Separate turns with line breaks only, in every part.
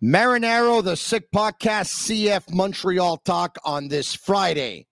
Marinaro, the Sick Podcast, CF Montreal Talk on this Friday.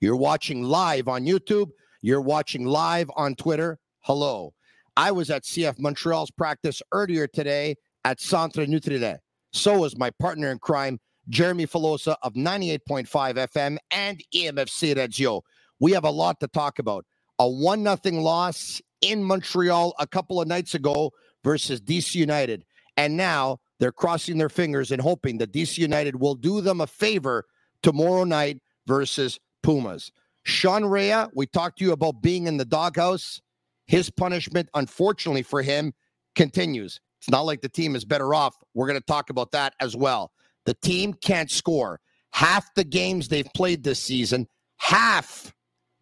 You're watching live on YouTube. You're watching live on Twitter. Hello. I was at CF Montreal's practice earlier today at Centre Nutrilait. So was my partner in crime, Jeremy Filosa of 98.5 FM and EMFC Radio. We have a lot to talk about. A 1 0 loss in Montreal a couple of nights ago versus DC United. And now they're crossing their fingers and hoping that DC United will do them a favor tomorrow night versus Pumas. Sean Rea, we talked to you about being in the doghouse. His punishment, unfortunately for him, continues. It's not like the team is better off. We're going to talk about that as well. The team can't score. Half the games they've played this season, half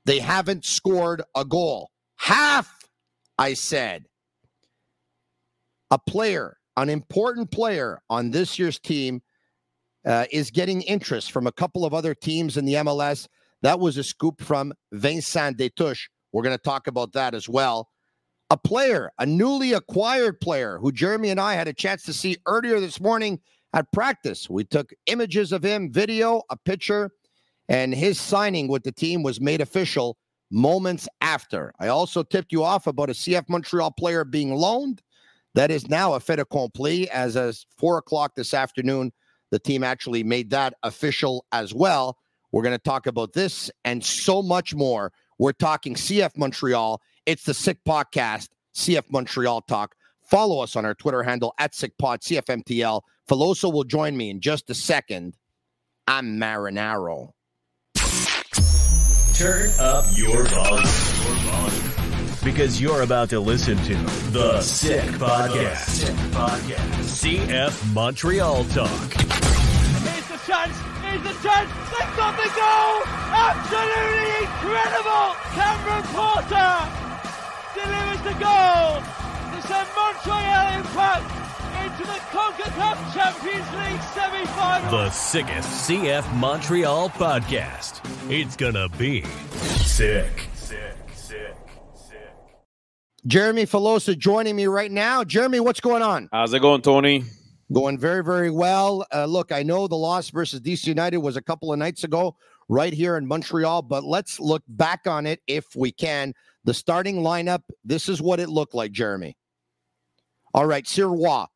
they haven't scored a goal. Half, I said. A player an important player on this year's team uh, is getting interest from a couple of other teams in the MLS. That was a scoop from Vincent Destouches. We're going to talk about that as well. A player, a newly acquired player who Jeremy and I had a chance to see earlier this morning at practice. We took images of him, video, a picture, and his signing with the team was made official moments after. I also tipped you off about a CF Montreal player being loaned that is now a fait accompli as of four o'clock this afternoon. The team actually made that official as well. We're going to talk about this and so much more. We're talking CF Montreal. It's the Sick Podcast, CF Montreal Talk. Follow us on our Twitter handle at SickPod, CFMTL. Filosa will join me in just a second. I'm Marinaro.
Turn up your volume because you're about to listen to The Sick Podcast. Sick Podcast. CF Montreal Talk.
Here's the chance. Here's the chance. They've got the goal. Absolutely incredible. Cameron Porter delivers the goal to send Montreal Impact into the CONCACAF Champions League semi-final.
The sickest CF Montreal podcast. It's gonna be sick.
Jeremy Filosa joining me right now. Jeremy, what's going on?
How's it going, Tony?
Going very, very well. Uh, look, I know the loss versus DC United was a couple of nights ago, right here in Montreal, but let's look back on it if we can. The starting lineup, this is what it looked like, Jeremy. All right, Sirois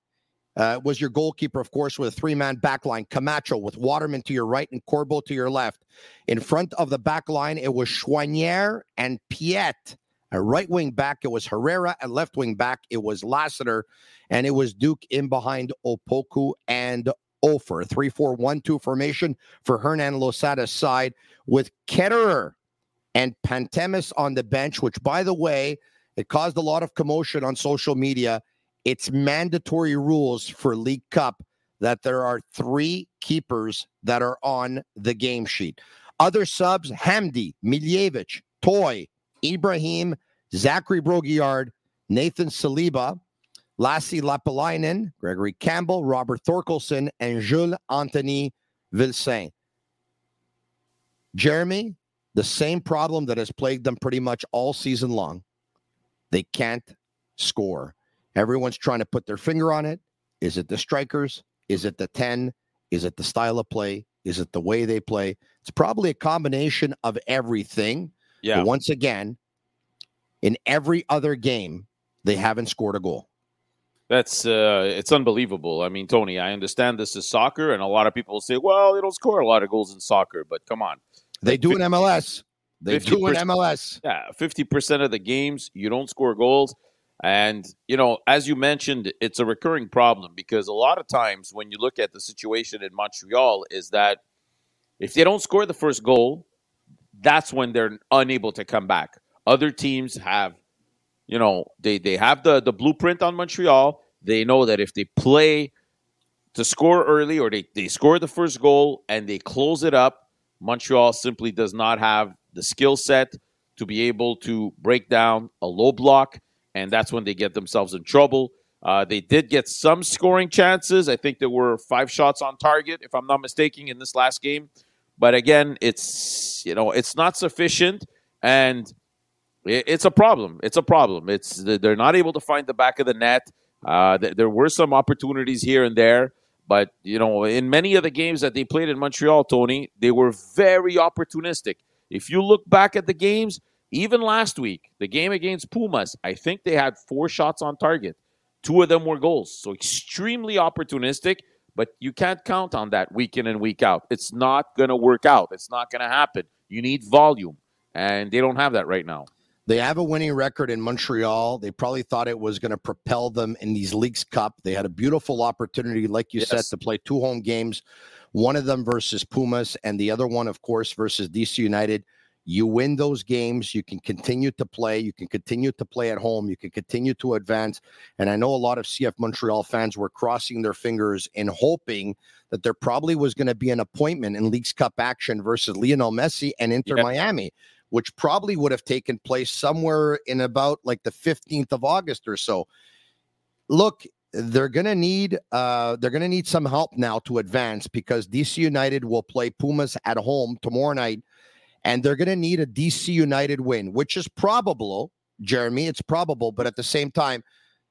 uh, was your goalkeeper, of course, with a three man back line. Camacho with Waterman to your right and Corbo to your left. In front of the back line, it was Choinière and Piette a right wing back, it was Herrera. At left wing back, it was Lassiter. And it was Duke in behind Opoku and Offor. 3 4 1 2 formation for Hernan Losada's side with Ketterer and Pantemis on the bench, which, by the way, it caused a lot of commotion on social media. It's mandatory rules for League Cup that there are three keepers that are on the game sheet. Other subs Hamdi, Miljevic, Toye, Ibrahim, Zachary Brault-Guillard, Nathan Saliba, Lassi Lappalainen, Gregory Campbell, Robert Thorkelsson, and Jules Anthony Vilsaint. Jeremy, the same problem that has plagued them pretty much all season long. They can't score. Everyone's trying to put their finger on it. Is it the strikers? Is it the 10? Is it the style of play? Is it the way they play? It's probably a combination of everything. Yeah. But once again, in every other game, they haven't scored a goal.
That's uh, it's unbelievable. I mean, Tony, I understand this is soccer, and a lot of people say, "Well, they don't score a lot of goals in soccer," but come on,
they do in MLS. They do in MLS.
Yeah, fifty percent of the games you don't score goals, and you know, as you mentioned, it's a recurring problem because a lot of times when you look at the situation in Montreal, is that if they don't score the first goal, that's when they're unable to come back. Other teams have, you know, they they have the the blueprint on Montreal. They know that if they play to score early or they, they score the first goal and they close it up, Montreal simply does not have the skill set to be able to break down a low block, and that's when they get themselves in trouble. Uh, they did get some scoring chances. I think there were five shots on target, if I'm not mistaken, in this last game. But again, it's you know it's not sufficient, and it's a problem. It's a problem. It's they're not able to find the back of the net. Uh, there were some opportunities here and there, But, you know, in many of the games that they played in Montreal, Tony, they were very opportunistic. If you look back at the games, even last week, the game against Pumas, I think they had four shots on target. Two of them were goals. So extremely opportunistic, but you can't count on that week in and week out. It's not going to work out. It's not going to happen. You need volume, and they don't have that right now.
They have a winning record in Montreal. They probably thought it was going to propel them in these Leagues Cup. They had a beautiful opportunity, like you yes. said, to play two home games, one of them versus Pumas, and the other one, of course, versus DC United. You win those games, you can continue to play, you can continue to play at home, you can continue to advance. And I know a lot of CF Montreal fans were crossing their fingers and hoping that there probably was going to be an appointment in Leagues Cup action versus Lionel Messi and Inter yeah. Miami which probably would have taken place somewhere in about like the 15th of August or so. Look, they're going to need uh, they're going to need some help now to advance because DC United will play Pumas at home tomorrow night and they're going to need a DC United win, which is probable, Jeremy, it's probable, but at the same time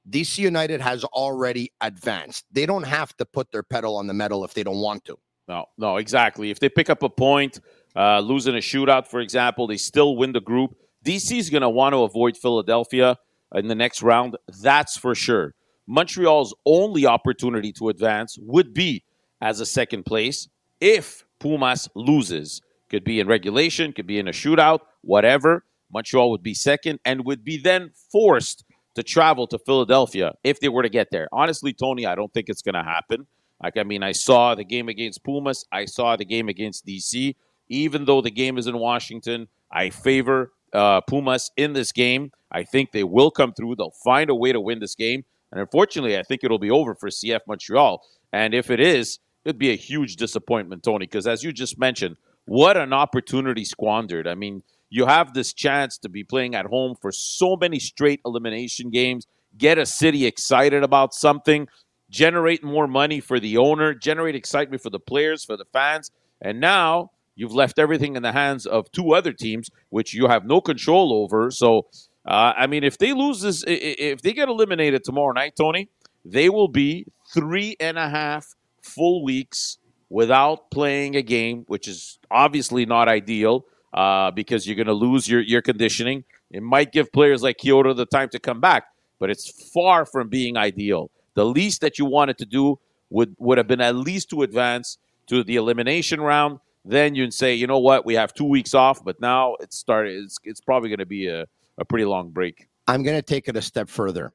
DC United has already advanced. They don't have to put their pedal on the metal if they don't want to.
No, no, exactly. If they pick up a point, uh, losing a shootout, for example, they still win the group. DC is going to want to avoid Philadelphia in the next round. That's for sure. Montreal's only opportunity to advance would be as a second place if Pumas loses. Could be in regulation, could be in a shootout, whatever. Montreal would be second and would be then forced to travel to Philadelphia if they were to get there. Honestly, Tony, I don't think it's going to happen. Like, I mean, I saw the game against Pumas, I saw the game against DC. Even though the game is in Washington, I favor uh, Pumas in this game. I think they will come through. They'll find a way to win this game. And unfortunately, I think it'll be over for CF Montreal. And if it is, it'd be a huge disappointment, Tony, because as you just mentioned, what an opportunity squandered. I mean, you have this chance to be playing at home for so many straight elimination games, get a city excited about something, generate more money for the owner, generate excitement for the players, for the fans. And now You've left everything in the hands of two other teams, which you have no control over. So, uh, I mean, if they lose this, if they get eliminated tomorrow night, Tony, they will be three and a half full weeks without playing a game, which is obviously not ideal uh, because you're going to lose your, your conditioning. It might give players like Quioto the time to come back, but it's far from being ideal. The least that you wanted to do would, would have been at least to advance to the elimination round then you'd say, you know what, we have two weeks off, but now it's started. It's, it's probably going to be a, a pretty long break.
I'm going to take it a step further.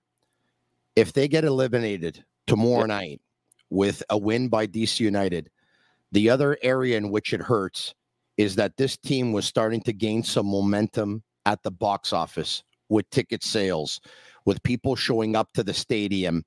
If they get eliminated tomorrow night with a win by DC United, the other area in which it hurts is that this team was starting to gain some momentum at the box office with ticket sales, with people showing up to the stadium.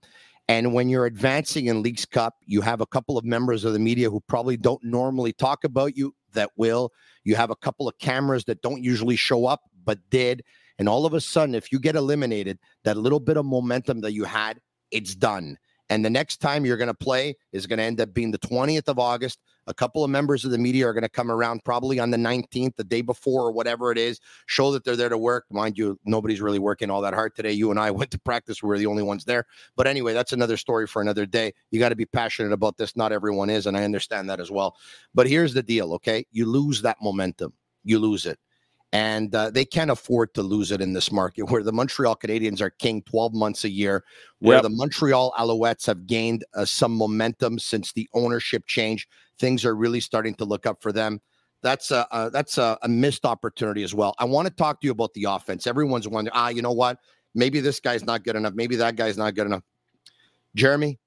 And when you're advancing in Leagues Cup, you have a couple of members of the media who probably don't normally talk about you that will. You have a couple of cameras that don't usually show up but did. And all of a sudden, if you get eliminated, that little bit of momentum that you had, it's done. And the next time you're going to play is going to end up being the 20th of August. A couple of members of the media are going to come around probably on the 19th, the day before, or whatever it is, show that they're there to work. Mind you, nobody's really working all that hard today. You and I went to practice. We were the only ones there. But anyway, that's another story for another day. You got to be passionate about this. Not everyone is. And I understand that as well. But here's the deal, okay? You lose that momentum, you lose it and uh, they can't afford to lose it in this market where the Montreal Canadiens are king 12 months a year, where yep. the Montreal Alouettes have gained uh, some momentum since the ownership change. Things are really starting to look up for them. That's a, a that's a, a, missed opportunity as well. I want to talk to you about the offense. Everyone's wondering, ah, you know what? Maybe this guy's not good enough. Maybe that guy's not good enough. Jeremy,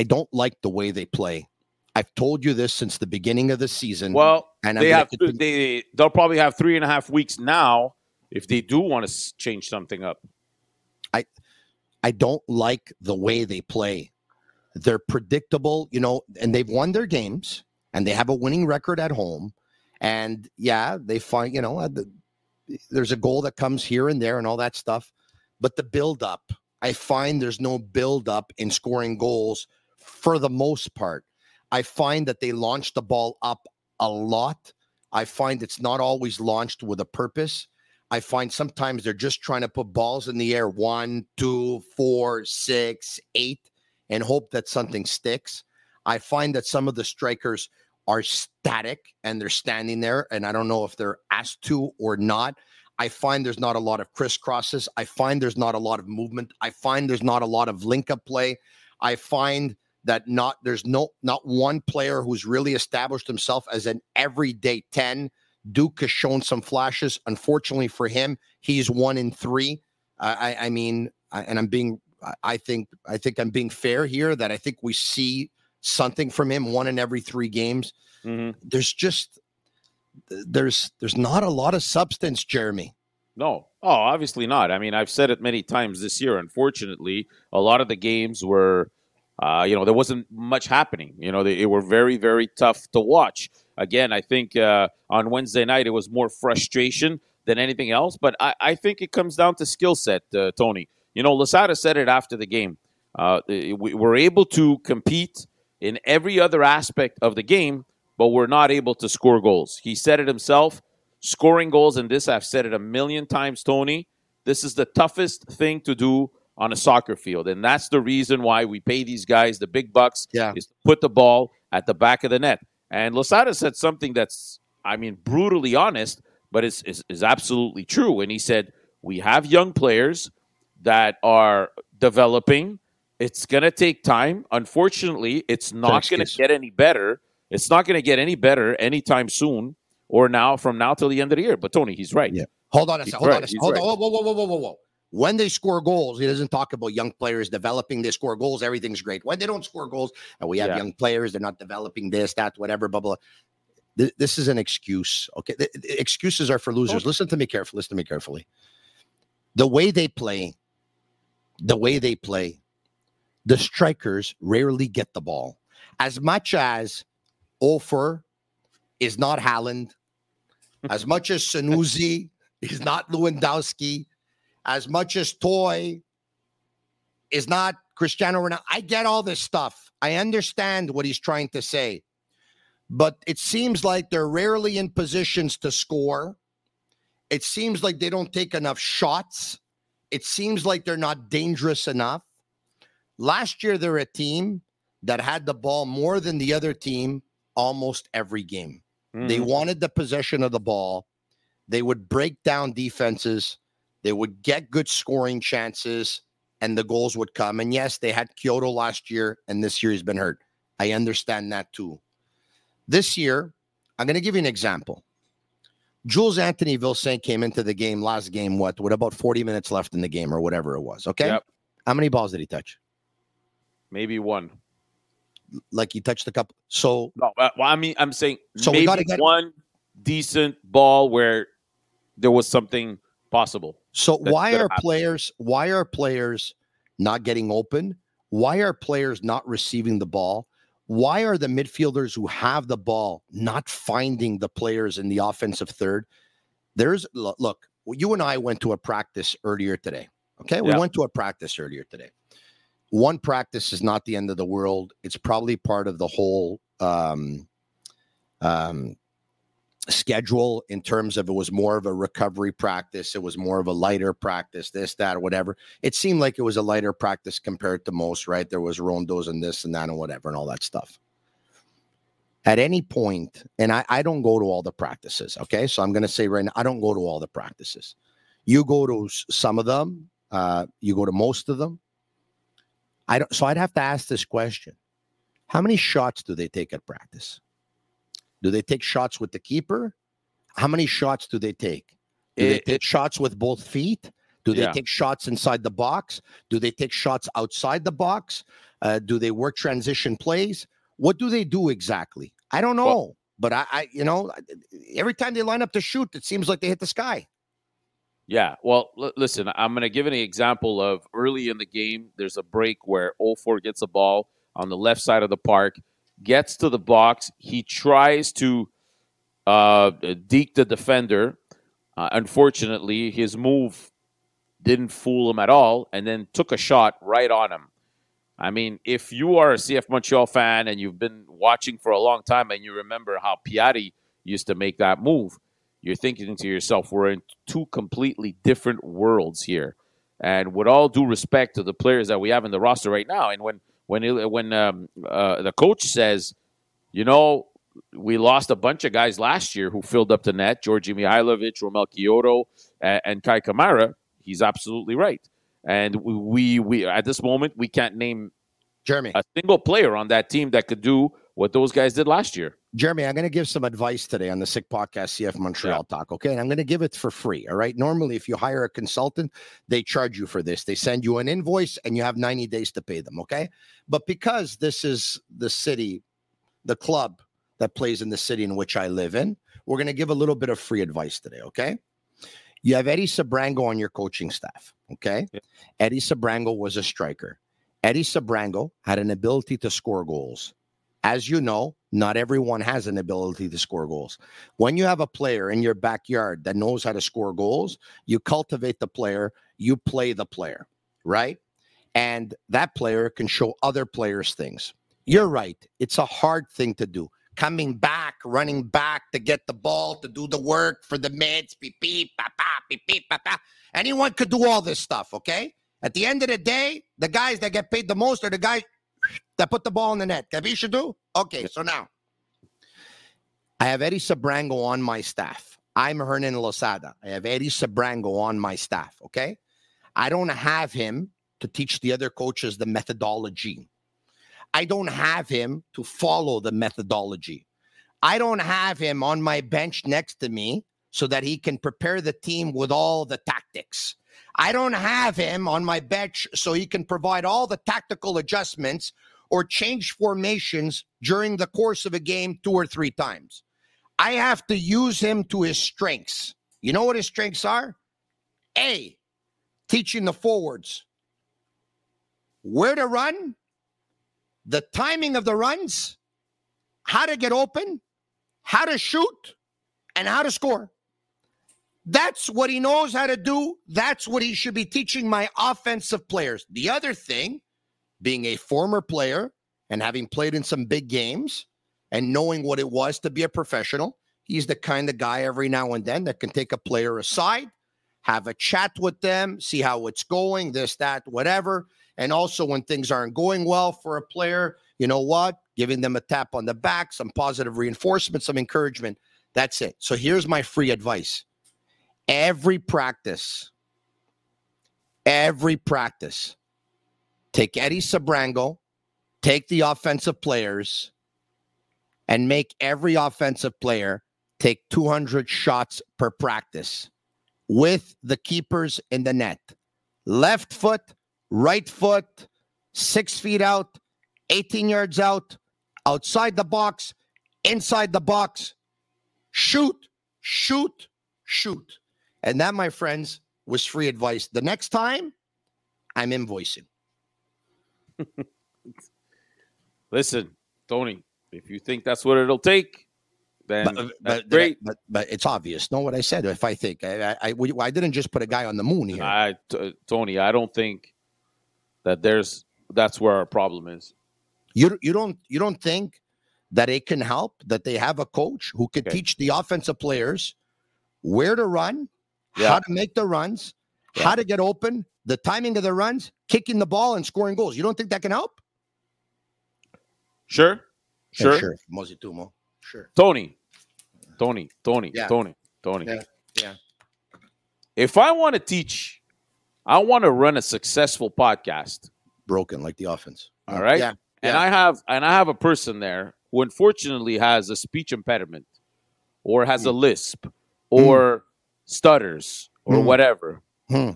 I don't like the way they play. I've told you this since the beginning of the season.
Well, and they have they they'll probably have three and a half weeks now if they do want to change something up.
I I don't like the way they play. They're predictable, you know, and they've won their games and they have a winning record at home. And yeah, they find you know uh, the, there's a goal that comes here and there and all that stuff, but the build up, I find there's no build up in scoring goals for the most part. I find that they launch the ball up a lot. I find it's not always launched with a purpose. I find sometimes they're just trying to put balls in the air one, two, four, six, eight, and hope that something sticks. I find that some of the strikers are static and they're standing there, and I don't know if they're asked to or not. I find there's not a lot of crisscrosses. I find there's not a lot of movement. I find there's not a lot of link up play. I find that not there's no not one player who's really established himself as an everyday 10. Duke has shown some flashes. Unfortunately for him, he's one in three. I, I mean, I, and I'm being I think I think I'm being fair here that I think we see something from him one in every three games. Mm-hmm. There's just there's there's not a lot of substance, Jeremy.
No. Oh, obviously not. I mean, I've said it many times this year. Unfortunately, a lot of the games were, uh, you know, there wasn't much happening. You know, they, they, were very, very tough to watch. Again, I think uh, on Wednesday night it was more frustration than anything else. But I, I think it comes down to skill set, uh, Tony. You know, Losada said it after the game. Uh, we were able to compete in every other aspect of the game, but we're not able to score goals. He said it himself. Scoring goals in this, I've said it a million times, Tony. This is the toughest thing to do on a soccer field. And that's the reason why we pay these guys the big bucks
yeah.
is to put the ball at the back of the net. And Losada said something that's, I mean, brutally honest, but it's, is, is absolutely true. And he said, we have young players that are developing it's going to take time. Unfortunately, it's not going to get any better. It's not going to get any better anytime soon or now from now till the end of the year. But Tony, he's right.
Yeah. Hold on a second. Hold right. on a second. Hold right. on. Whoa, whoa, whoa, whoa, whoa, whoa. When they score goals, he doesn't talk about young players developing. They score goals, everything's great. When they don't score goals, and we have yeah. young players, they're not developing this, that, whatever, blah, blah. This is an excuse. Okay. The excuses are for losers. Listen to me carefully. Listen to me carefully. The way they play, the way they play, the strikers rarely get the ball. As much as Offor is not Haaland, as much as Sunusi is not Lewandowski, as much as Toye is not Cristiano Ronaldo. I get all this stuff. I understand what he's trying to say. But it seems like they're rarely in positions to score. It seems like they don't take enough shots. It seems like they're not dangerous enough. Last year, they're a team that had the ball more than the other team almost every game. Mm. They wanted the possession of the ball. They would break down defenses. They would get good scoring chances, and the goals would come. And yes, they had Quioto last year, and this year he's been hurt. I understand that too. This year, I'm going to give you an example. Jules Anthony Vilsaint came into the game last game, what, with about 40 minutes left in the game or whatever it was. Okay. Yep. How many balls did he touch?
Maybe one.
Like he touched the cup. So
no, uh, well, I mean, I'm saying so maybe we gotta get one decent ball where there was something possible.
So why are happen. players? Why are players not getting open? Why are players not receiving the ball? Why are the midfielders who have the ball not finding the players in the offensive third? There's look, you and I went to a practice earlier today. Okay, we yeah. went to a practice earlier today one practice is not the end of the world. It's probably part of the whole um, um, schedule in terms of it was more of a recovery practice. It was more of a lighter practice, this, that, or whatever. It seemed like it was a lighter practice compared to most, right? There was rondos and this and that and whatever and all that stuff. At any point, and I, I don't go to all the practices, okay? So I'm going to say right now, I don't go to all the practices. You go to some of them, uh, you go to most of them I don't. So I'd have to ask this question: How many shots do they take at practice? Do they take shots with the keeper? How many shots do they take? Do it, they take it, shots with both feet? Do they yeah. take shots inside the box? Do they take shots outside the box? Uh, do they work transition plays? What do they do exactly? I don't know. Well, but I, I, you know, every time they line up to shoot, it seems like they hit the sky.
Yeah, well, l- listen, I'm going to give an example of early in the game. There's a break where Offor gets a ball on the left side of the park, gets to the box. He tries to uh, deke the defender. Uh, unfortunately, his move didn't fool him at all, and then took a shot right on him. I mean, if you are a CF Montreal fan and you've been watching for a long time and you remember how Piatti used to make that move, you're thinking to yourself, we're in two completely different worlds here. And with all due respect to the players that we have in the roster right now, and when when when um, uh, the coach says, you know, we lost a bunch of guys last year who filled up the net, Djordje Mihailovic, Romell Quioto, and, and Kei Kamara. He's absolutely right. And we, we at this moment we can't name
Jeremy
a single player on that team that could do what those guys did last year.
Jeremy, I'm going to give some advice today on the Sick Podcast CF Montreal yeah. Talk. Okay. And I'm going to give it for free. All right. Normally, if you hire a consultant, they charge you for this. They send you an invoice and you have 90 days to pay them. Okay. But because this is the city, the club that plays in the city in which I live in, we're going to give a little bit of free advice today. Okay. You have Eddie Sebrango on your coaching staff. Okay. Yeah. Eddie Sebrango was a striker. Eddie Sebrango had an ability to score goals. As you know, not everyone has an ability to score goals. When you have a player in your backyard that knows how to score goals, you cultivate the player, you play the player, right? And that player can show other players things. You're right. It's a hard thing to do. Coming back, running back to get the ball, to do the work for the mids, beep, beep, pa, pa, beep, beep, pa, pa. Anyone could do all this stuff, okay? At the end of the day, the guys that get paid the most are the guys that put the ball in the net. Capisce do? Okay, so now I have Eddie Sebrango on my staff. I'm Hernan Losada. I have Eddie Sebrango on my staff. Okay. I don't have him to teach the other coaches the methodology. I don't have him to follow the methodology. I don't have him on my bench next to me so that he can prepare the team with all the tactics. I don't have him on my bench so he can provide all the tactical adjustments or change formations during the course of a game two or three times. I have to use him to his strengths. You know what his strengths are? A, teaching the forwards where to run, the timing of the runs, how to get open, how to shoot, and how to score. That's what he knows how to do. That's what he should be teaching my offensive players. The other thing, being a former player and having played in some big games and knowing what it was to be a professional, he's the kind of guy every now and then that can take a player aside, have a chat with them, see how it's going, this, that, whatever. And also when things aren't going well for a player, you know what? Giving them a tap on the back, some positive reinforcement, some encouragement. That's it. So here's my free advice every practice, every practice, take Eddie Sebrango, take the offensive players, and make every offensive player take 200 shots per practice with the keepers in the net. Left foot, right foot, six feet out, 18 yards out, outside the box, inside the box. Shoot, shoot, shoot. And that, my friends, was free advice. The next time, I'm invoicing.
Listen, Tony, if you think that's what it'll take, then
but, uh, but, great. But, but it's obvious. Know what I said? If I think I, I, I, I didn't just put a guy on the moon here.
I, t- Tony, I don't think that there's that's where our problem is.
You you don't you don't think that it can help that they have a coach who could okay. teach the offensive players where to run, yeah. how to make the runs, yeah. how to get open, the timing of the runs, kicking the ball, and scoring goals. You don't think that can help?
Sure. Sure.
Yeah, sure. Mozitumo. Sure.
Tony. Tony. Tony.
Yeah.
Tony. Tony.
Yeah. yeah.
If I want to teach, I want to run a successful podcast.
Broken like the offense.
All right.
Yeah.
And yeah. I have and I have a person there who unfortunately has a speech impediment or has mm. a lisp or mm stutters or hmm. whatever,
hmm.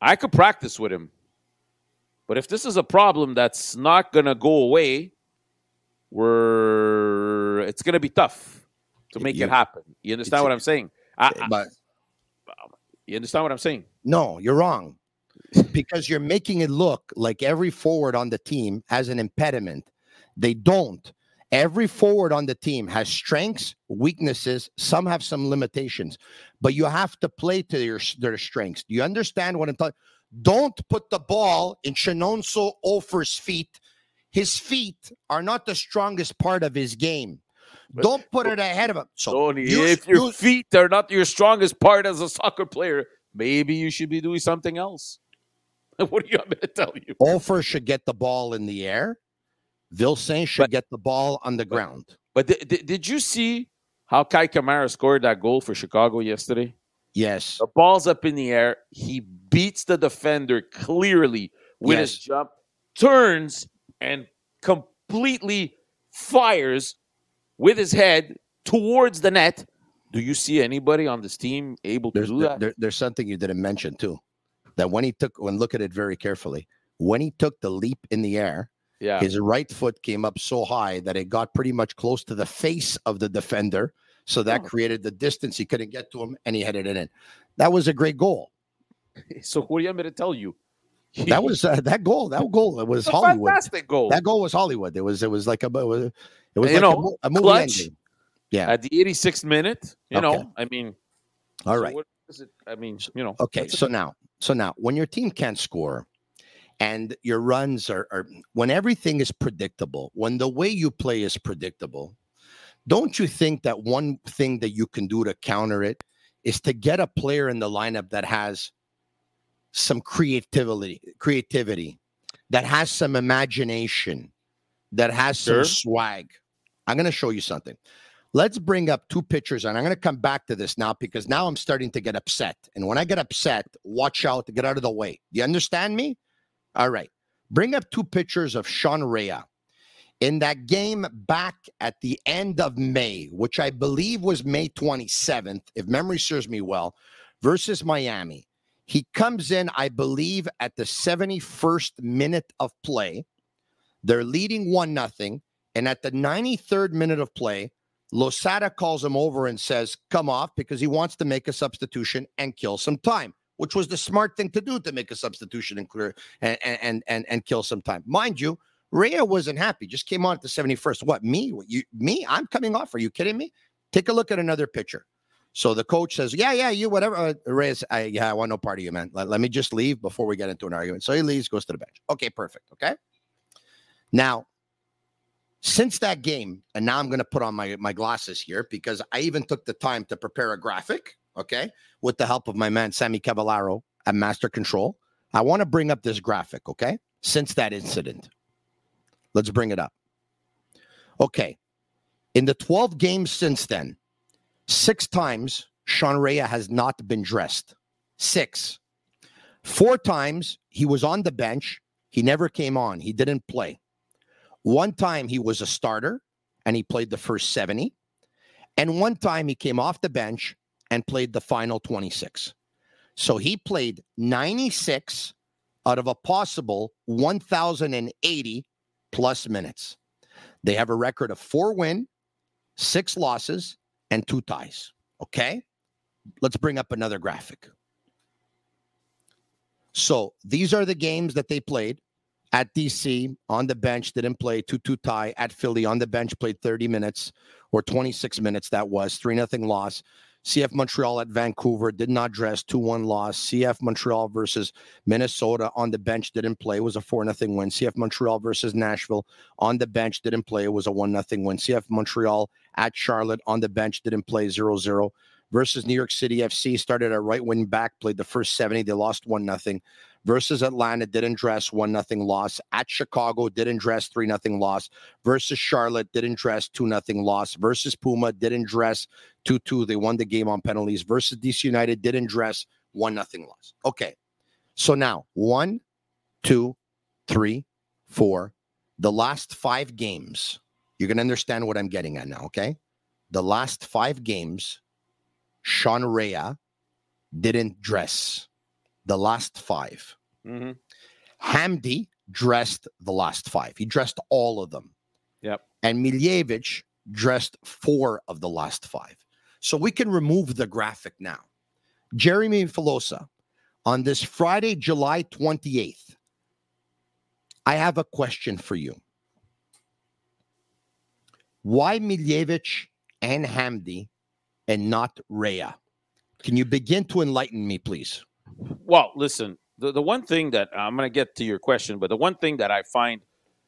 I could practice with him. But if this is a problem that's not going to go away, we're it's going to be tough to make you, it happen. You understand what I'm saying? I,
but
you understand what I'm saying?
No, you're wrong. because you're making it look like every forward on the team has an impediment. They don't. Every forward on the team has strengths, weaknesses. Some have some limitations, but you have to play to your, their strengths. Do you understand what I'm talking? Don't put the ball in Chinonso Offor's feet. His feet are not the strongest part of his game. But, Don't put it ahead of him.
So Tony, use, if your use, feet are not your strongest part as a soccer player, maybe you should be doing something else. what do you want me to tell you?
Offor should get the ball in the air. Vilsaint should
But-
get the ball on the ground.
But th- th- did you see how Kei Kamara scored that goal for Chicago yesterday?
Yes.
The ball's up in the air. He beats the defender clearly with his jump, turns and completely fires with his head towards the net. Do you see anybody on this team able to
There's
do that?
there- there's something you didn't mention too. That when he took when look at it very carefully, when he took the leap in the air,
yeah.
his right foot came up so high that it got pretty much close to the face of the defender. So that
Oh.
created the distance he couldn't get to him, and he headed it in. That was a great goal.
So what do you want me to tell you?
That was uh, that goal. That goal. It was
a
Hollywood.
fantastic goal.
That goal was Hollywood. It was. It was like a. It was, it was
You
like
know,
mo- a movie
clutch.
ending. Yeah.
At the 86th minute, you
Okay.
know, I mean,
All
so
right.
what is it? I mean, you know,
Okay, so now, so now, when your team can't score, and your runs are, are, when everything is predictable, when the way you play is predictable, don't you think that one thing that you can do to counter it is to get a player in the lineup that has some creativity, creativity, that has some imagination, that has some
Sure.
swag. I'm going to show you something. Let's bring up two pictures, and I'm going to come back to this now because now I'm starting to get upset. And when I get upset, watch out get out of the way. You understand me? All right. Bring up two pictures of Sean Rea in that game back at the end of May, which I believe was May 27th, if memory serves me well, versus Miami. He comes in, I believe, at the 71st minute of play. They're leading one nothing, and at the 93rd minute of play, Losada calls him over and says, "Come off," because he wants to make a substitution and kill some time, which was the smart thing to do to make a substitution and clear and and and and kill some time. Mind you, Rea wasn't happy. Just came on at the 71st. What me? What, you me? I'm coming off. Are you kidding me? Take a look at another picture. So the coach says, "Yeah, yeah, you whatever." Uh, Reyes, I, yeah, I want no part of you, man. Let, let me just leave before we get into an argument. So he leaves, goes to the bench. Okay, perfect. Okay. Now, since that game, and now I'm going to put on my my glasses here because I even took the time to prepare a graphic. Okay, with the help of my man Sammy Cavallaro at Master Control. I want to bring up this graphic. Okay, since that incident, let's bring it up. Okay, in the 12 games since then, six times Sean Rea has not been dressed. Six. Four times he was on the bench. He never came on. He didn't play. One time he was a starter and he played the first 70. And one time he came off the bench and played the final 26. So he played 96 out of a possible 1,080 plus minutes. They have a record of four win, six losses, and two ties. Okay. Let's bring up another graphic. So these are the games that they played at DC on the bench, didn't play 2 2 tie at Philly on the bench, played 30 minutes or 26 minutes. That was 3 0 loss. CF Montreal at Vancouver did not dress 2 1 loss. CF Montreal versus Minnesota on the bench didn't play. It was a 4 0 win. CF Montreal versus Nashville on the bench didn't play. It was a 1 0 win. CF Montreal at Charlotte on the bench didn't play 0 0 versus New York City FC started at right wing back, played the first 70. They lost 1 0 versus Atlanta didn't dress 1 nothing loss. At Chicago didn't dress 3 nothing loss. Versus Charlotte didn't dress 2 nothing loss. Versus Puma didn't dress 2 2. They won the game on penalties. Versus DC United didn't dress 1 nothing loss. Okay. So now one, two, three, four. The last five games, you're to understand what I'm getting at now. Okay. The last five games, Sean Rea didn't dress the last five.
Mhm.
Hamdi dressed the last five. He dressed all of them.
Yep.
And Miljevic dressed four of the last five. So we can remove the graphic now. Jeremy Filosa, on this Friday, July 28th, I have a question for you. Why Miljevic and Hamdi and not Rea? Can you begin to enlighten me, please?
Well, listen, the, the one thing that I'm going to get to your question, but the one thing that I find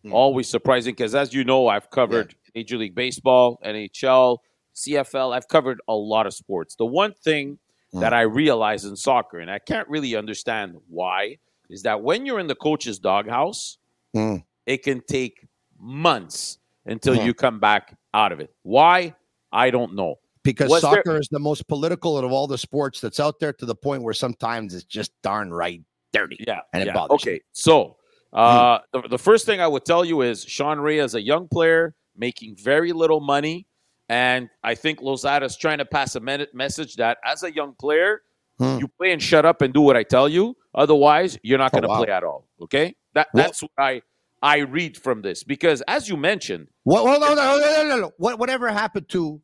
Mm.
always surprising, because as you know, I've covered Major League Baseball, NHL, CFL, I've covered a lot of sports. The one thing
Mm.
that I realize in soccer, and I can't really understand why, is that when you're in the coach's doghouse,
Mm.
it can take months until
Mhm.
you come back out of it. Why? I don't know.
Because
Was
soccer is the most political of all the sports that's out there to the point where sometimes it's just darn right dirty.
Yeah.
And it
yeah.
bothers me.
Okay. So uh, the, the first thing I would tell you is Sean Rea is a young player making very little money. And I think Losada is trying to pass a men- message that as a young player,
Hmm.
you play and shut up and do what I tell you. Otherwise, you're not
Oh,
going to
wow.
play at all. Okay. That,
Well-
that's what I, I read from this because as you mentioned,
What, hold on, no, no, no, no, no. What, whatever happened to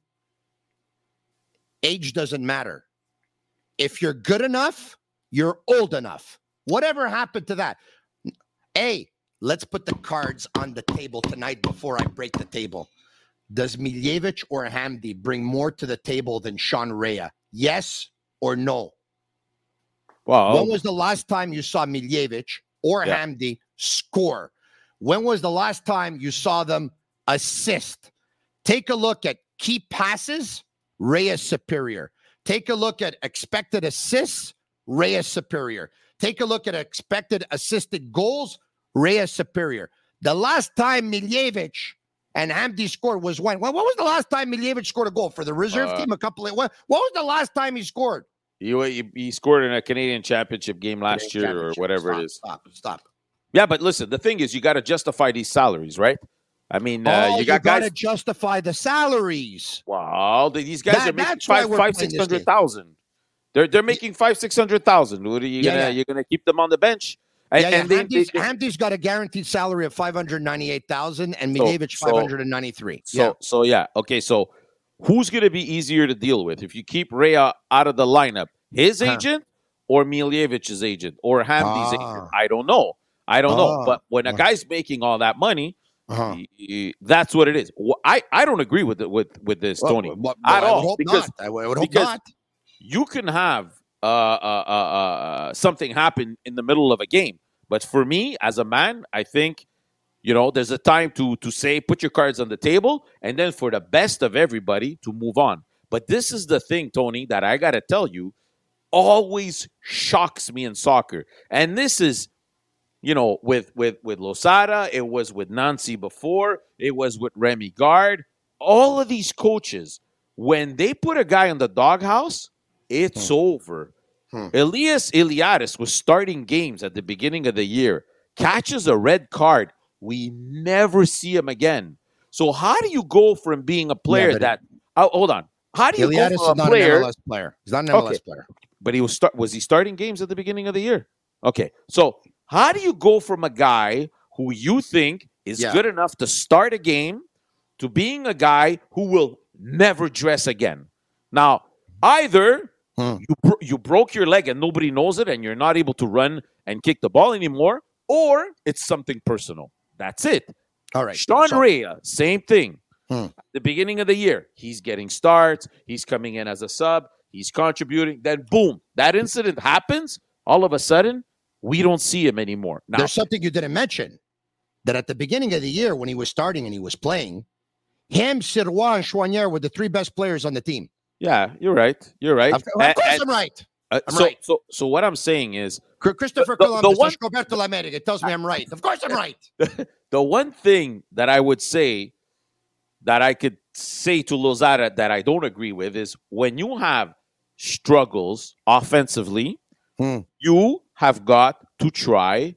age doesn't matter. If you're good enough, you're old enough. Whatever happened to that? Hey, let's put the cards on the table tonight before I break the table. Does Miljevic or Hamdi bring more to the table than Sean Rea? Yes or no?
well,
When was the last time you saw Miljevic or
Yeah.
Hamdi score? When was the last time you saw them assist? Take a look at key passes, Rea's superior. Take a look at expected assists, Rea's superior. Take a look at expected assisted goals, Rea's superior. The last time Miljevic and Hamdi scored was when? When, was the last time Miljevic scored a goal for the reserve
Uh,
team? A couple of what, what was the last time he scored?
he, he, he scored in a Canadian championship game last year or whatever
Stop,
it is.
Stop, stop.
Yeah, but listen, the thing is, you got to justify these salaries, right? I mean, uh,
oh,
you got guys.
to justify the salaries.
Wow, these guys
That-
are making five, five, six hundred thousand. They're they're making five, six hundred thousand. What are you
Yeah,
gonna
yeah.
you're gonna keep them on the bench? And,
yeah, yeah.
and they-
Hamdi's,
they-
Hamdi's got a guaranteed salary of five hundred ninety-eight thousand, and Miljevic
so-
five hundred and ninety-three.
so
yeah,
so yeah, okay. So who's gonna be easier to deal with if you keep Rea out of the lineup? His
Huh.
agent or Miljevic's agent or Hamdi's
Ah.
agent? I don't know. I don't know.
Ah.
But when a
Ah.
guy's making all that money,
uh-huh.
that's what it is. I I don't agree with it with with this,
Well,
Tony.
well, well,
at
I would
all,
hope
because-
not. I would hope
because-
not.
you can have uh, uh, uh, uh, something happen in the middle of a game. But for me, as a man, I think you know there's a time to to say put your cards on the table, and then for the best of everybody to move on. But this is the thing, Tony, that I got to tell you, always shocks me in soccer, and this is. You know, with with with Losada, it was with Nancy before, it was with Remy Garde. All of these coaches, when they put a guy in the doghouse, it's over.
Hmm.
Elias Iliadis was starting games at the beginning of the year, catches a red card. We never see him again. So how do you go from being a player that oh, hold on? How do you
Iliadis
go from a player?
player. He's not an MLS
Okay.
player.
But he was start was he starting games at the beginning of the year? Okay. So how do you go from a guy who you think is
Yeah.
good enough to start a game to being a guy who will never dress again? Now, either
Hmm.
you bro- you broke your leg and nobody knows it and you're not able to run and kick the ball anymore, or it's something personal. That's it.
All right.
Sean
so-
Rea, same thing.
Hmm.
At the beginning of the year, he's getting starts, he's coming in as a sub, he's contributing. Then, boom, that incident happens. All of a sudden, we don't see him anymore. Now,
There's something you didn't mention that at the beginning of the year when he was starting and he was playing, him, Sirois, and Choinière were the three best players on the team.
yeah, you're right. You're right.
Of, course,
and,
I'm right.
uh, so,
right.
so, so, what I'm saying is
Christopher
the- the one-
Roberto Lamerica tells me I'm right. Of course, I'm right.
the one thing that I would say that I could say to Losada that I don't agree with is when you have struggles offensively,
Hmm.
you have got to try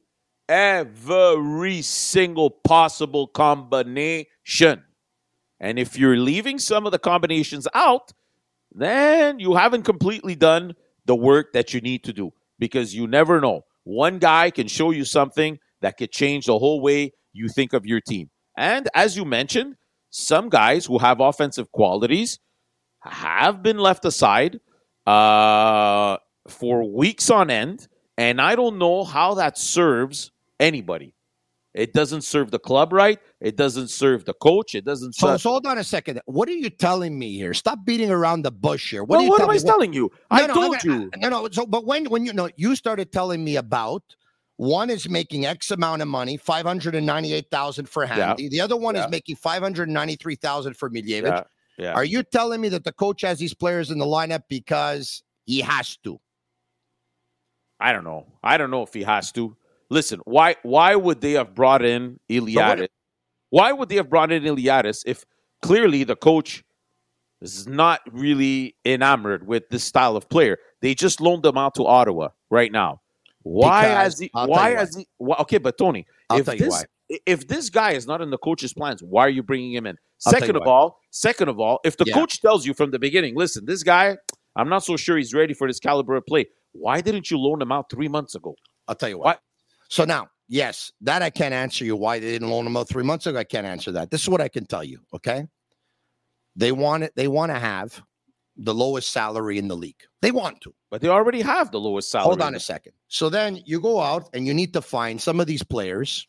every single possible combination. And if you're leaving some of the combinations out, then you haven't completely done the work that you need to do because you never know. One guy can show you something that could change the whole way you think of your team. And as you mentioned, some guys who have offensive qualities have been left aside uh, for weeks on end. And I don't know how that serves anybody. It doesn't serve the club right. It doesn't serve the coach. It doesn't
So,
serve.
so hold on a second. What are you telling me here? Stop beating around the bush here. What
Well, what am I?
What-
telling you?
No,
I
no,
told
gonna-
you.
No, no. So, but when when you know you started telling me about one is making X amount of money, five hundred and ninety-eight thousand for
Yeah.
The other one
Yeah.
is making five hundred ninety-three thousand for Miljevic.
Yeah.
Are you telling me that the coach has these players in the lineup because he has to?
I don't know. I don't know if he has to. listen, why why would they have brought in Iliadis? Why would they have brought in Iliadis if clearly the coach is not really enamored with this style of player? They just loaned them out to Ottawa right now. Why
Because-
has he?
I'll
Why has he? Why, okay, but Tony,
I'll
if
tell you
this
why.
if this guy is not in the coach's plans, why are you bringing him in?
I'll
Second of all, second of all, if the
Yeah.
coach tells you from the beginning, listen, this guy, I'm not so sure he's ready for this caliber of play. Why didn't you loan him out three months ago?
I'll tell you
What?
what. So now, yes, that I can't answer you why they didn't loan him out three months ago. I can't answer that. This is what I can tell you. Okay. They want it, they want to have the lowest salary in the league. They want to.
But they already have the lowest salary.
Hold on a second. So then you go out and you need to find some of these players.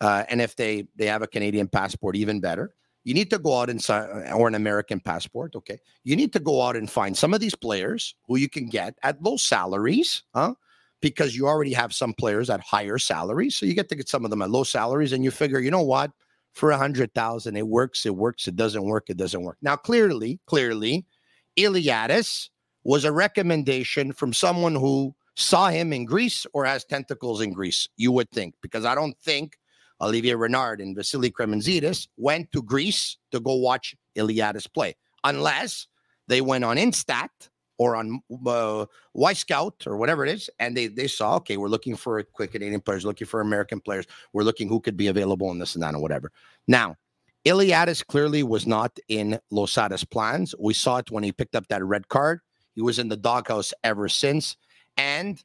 Uh, and if they they have a Canadian passport, even better. You need to go out and sign, or an American passport. Okay, you need to go out and find some of these players who you can get at low salaries, huh? Because you already have some players at higher salaries, so you get to get some of them at low salaries, and you figure, you know what, for a hundred thousand, it works, it works, it doesn't work, it doesn't work. Now, clearly, clearly, Iliadis was a recommendation from someone who saw him in Greece or has tentacles in Greece, you would think, because I don't think Olivier Renard and Vassili Cremanzidis went to Greece to go watch Iliadis play, unless they went on Instat or on uh, Wyscout or whatever it is, and they they saw, okay, we're looking for a quick Canadian players, looking for American players, we're looking who could be available in this and that and whatever. Now, Iliadis clearly was not in Losada's plans. We saw it when he picked up that red card. He was in the doghouse ever since. And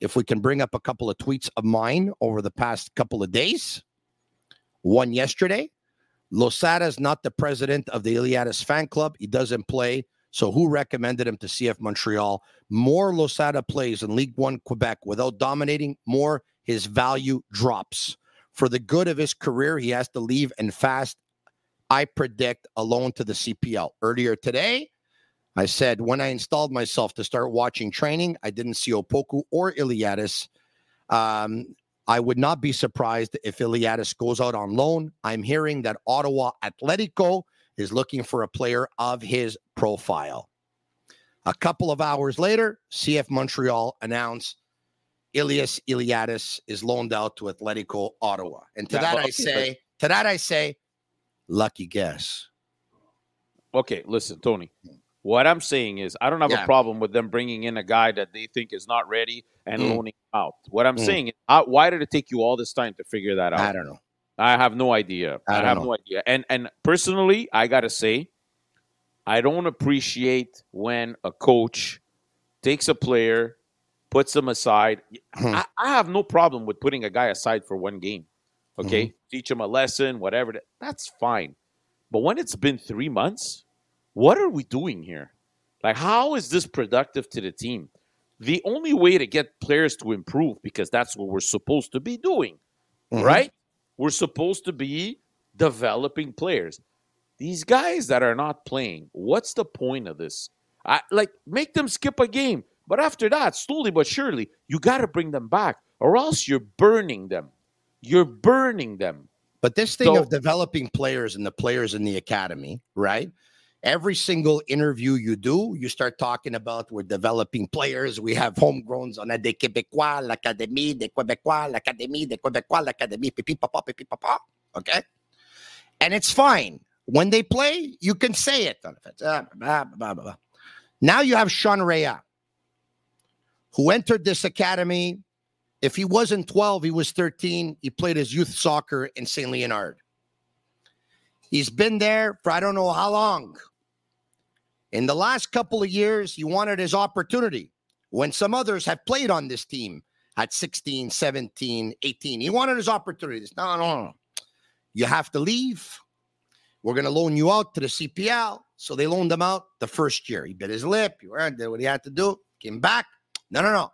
if we can bring up a couple of tweets of mine over the past couple of days, one yesterday, Losada is not the president of the Iliadis fan club. He doesn't play. So who recommended him to CF Montreal? More Losada plays in League One Quebec without dominating, more his value drops. For the good of his career, he has to leave and fast. I predict a loan to the CPL. Earlier today, I said when I installed myself to start watching training, I didn't see Opoku or Iliadis. Um, I would not be surprised if Iliadis goes out on loan. I'm hearing that Ottawa Atletico is looking for a player of his profile. A couple of hours later, CF Montreal announced Ilias Iliadis is loaned out to Atletico Ottawa. And to
Yeah,
that
but
I say, to that I say, lucky guess.
Okay, listen, Tony. Hmm. What I'm saying is, I don't have
Yeah.
a problem with them bringing in a guy that they think is not ready and
Mm.
loaning him out. What I'm
Mm.
saying is, why did it take you all this time to figure that out?
I don't know.
I have no idea.
I
I, have
know.
no idea. And and personally, I gotta say, I don't appreciate when a coach takes a player, puts them aside.
Hmm.
I, I have no problem with putting a guy aside for one game. Okay,
Mm-hmm.
teach him a lesson, whatever. That's fine. But when it's been three months, what are we doing here? Like, how is this productive to the team? The only way to get players to improve, because that's what we're supposed to be doing,
Mhm.
right? We're supposed to be developing players. These guys that are not playing, what's the point of this? I like make them skip a game, but after that, slowly but surely, you got to bring them back, or else you're burning them. You're burning them.
But this thing
So-
of developing players and the players in the academy, right? Every single interview you do, you start talking about we're developing players. We have homegrowns on a des Québécois, l'Académie des Québécois, l'Académie des Québécois, l'Académie, pipi papa, pipi papa. Okay. And it's fine. When they play, you can say it. Now you have Sean Rea, who entered this academy if he wasn't 12, he was 13. He played his youth soccer in St. Leonard. He's been there for I don't know how long. In the last couple of years, he wanted his opportunity when some others have played on this team at 16, 17, 18. He wanted his opportunities. No, no, no. You have to leave. We're going to loan you out to the CPL. So they loaned him out the first year. He bit his lip. He did what he had to do. Came back. No, no, no.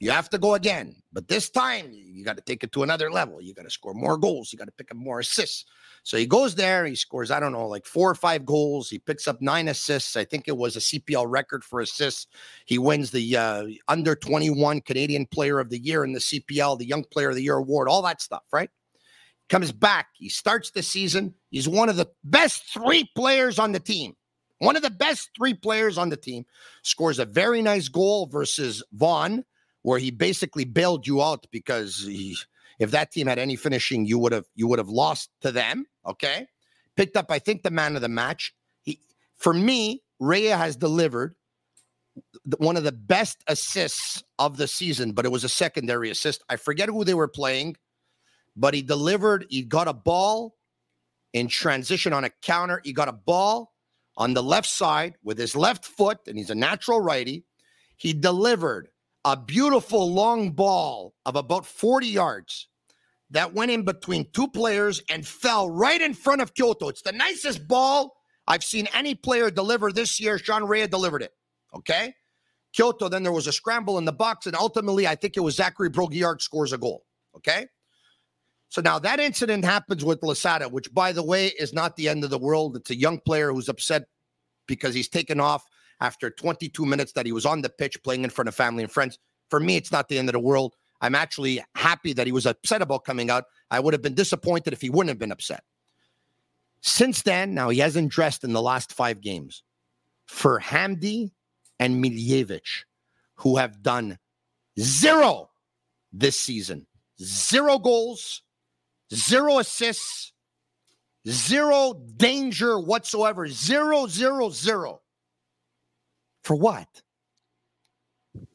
You have to go again. But this time, you got to take it to another level. You got to score more goals. You got to pick up more assists. So he goes there. He scores, I don't know, like four or five goals. He picks up nine assists. I think it was a CPL record for assists. He wins the uh, under 21 Canadian Player of the Year in the CPL, the Young Player of the Year award, all that stuff, right? Comes back. He starts the season. He's one of the best three players on the team. One of the best three players on the team. Scores a very nice goal versus Vaughn where he basically bailed you out because he, if that team had any finishing, you would have you would have lost to them. Okay, picked up I think the man of the match. He for me, Rea has delivered one of the best assists of the season, but it was a secondary assist. I forget who they were playing, but he delivered. He got a ball in transition on a counter. He got a ball on the left side with his left foot, and he's a natural righty. He delivered a beautiful long ball of about 40 yards that went in between two players and fell right in front of Quioto. It's the nicest ball I've seen any player deliver this year. Sean Rea delivered it. Okay. Quioto, then there was a scramble in the box, and ultimately, I think it was Zachary Brault-Guillard scores a goal. Okay. So now that incident happens with Losada, which, by the way, is not the end of the world. It's a young player who's upset because he's taken off after 22 minutes that he was on the pitch playing in front of family and friends. For me, it's not the end of the world. I'm actually happy that he was upset about coming out. I would have been disappointed if he wouldn't have been upset. Since then, now he hasn't dressed in the last five games. For Hamdi and Miljevic, who have done zero this season, zero goals, zero assists, zero danger whatsoever, zero, zero, zero. For what?